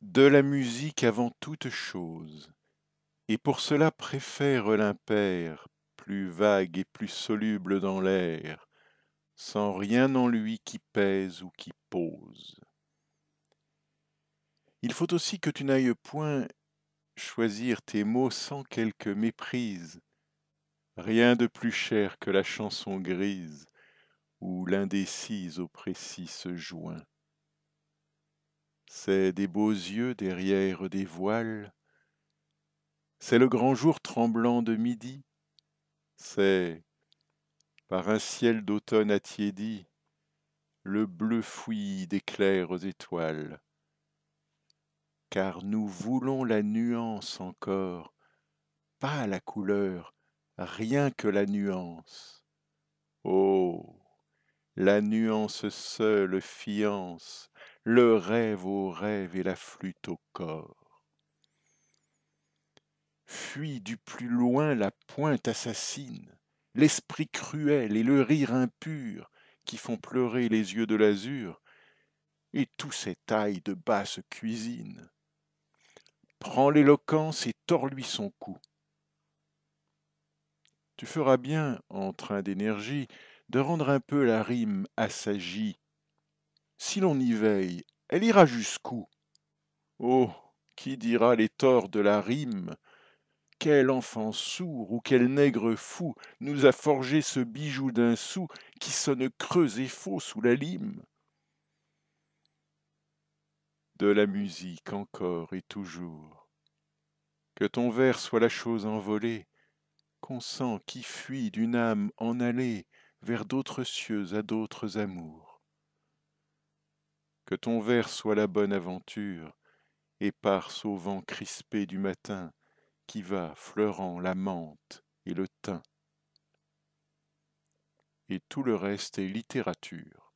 De la musique avant toute chose, et pour cela préfère l'impair, plus vague et plus soluble dans l'air, sans rien en lui qui pèse ou qui pose. Il faut aussi que tu n'ailles point choisir tes mots sans quelque méprise, rien de plus cher que la chanson grise, où l'indécise au précis se joint. C'est des beaux yeux derrière des voiles, c'est le grand jour tremblant de midi, c'est, par un ciel d'automne attiédi, le bleu fouillis des claires étoiles. Car nous voulons la nuance encore, pas la couleur, rien que la nuance. Oh, la nuance seule fiance le rêve au rêve et la flûte au corps. Fuis du plus loin la pointe assassine, l'esprit cruel et le rire impur qui font pleurer les yeux de l'azur, et tous ces tailles de basse cuisine. Prends l'éloquence et tords-lui son cou. Tu feras bien, en train d'énergie, de rendre un peu la rime assagie. Si l'on y veille, elle ira jusqu'où? Oh, qui dira les torts de la rime? Quel enfant sourd ou quel nègre fou nous a forgé ce bijou d'un sou qui sonne creux et faux sous la lime? De la musique encore et toujours. Que ton vers soit la chose envolée, qu'on sent qui fuit d'une âme en allée vers d'autres cieux à d'autres amours que ton vers soit la bonne aventure, éparse au vent crispé du matin, qui va fleurant la menthe et le thym. Et tout le reste est littérature.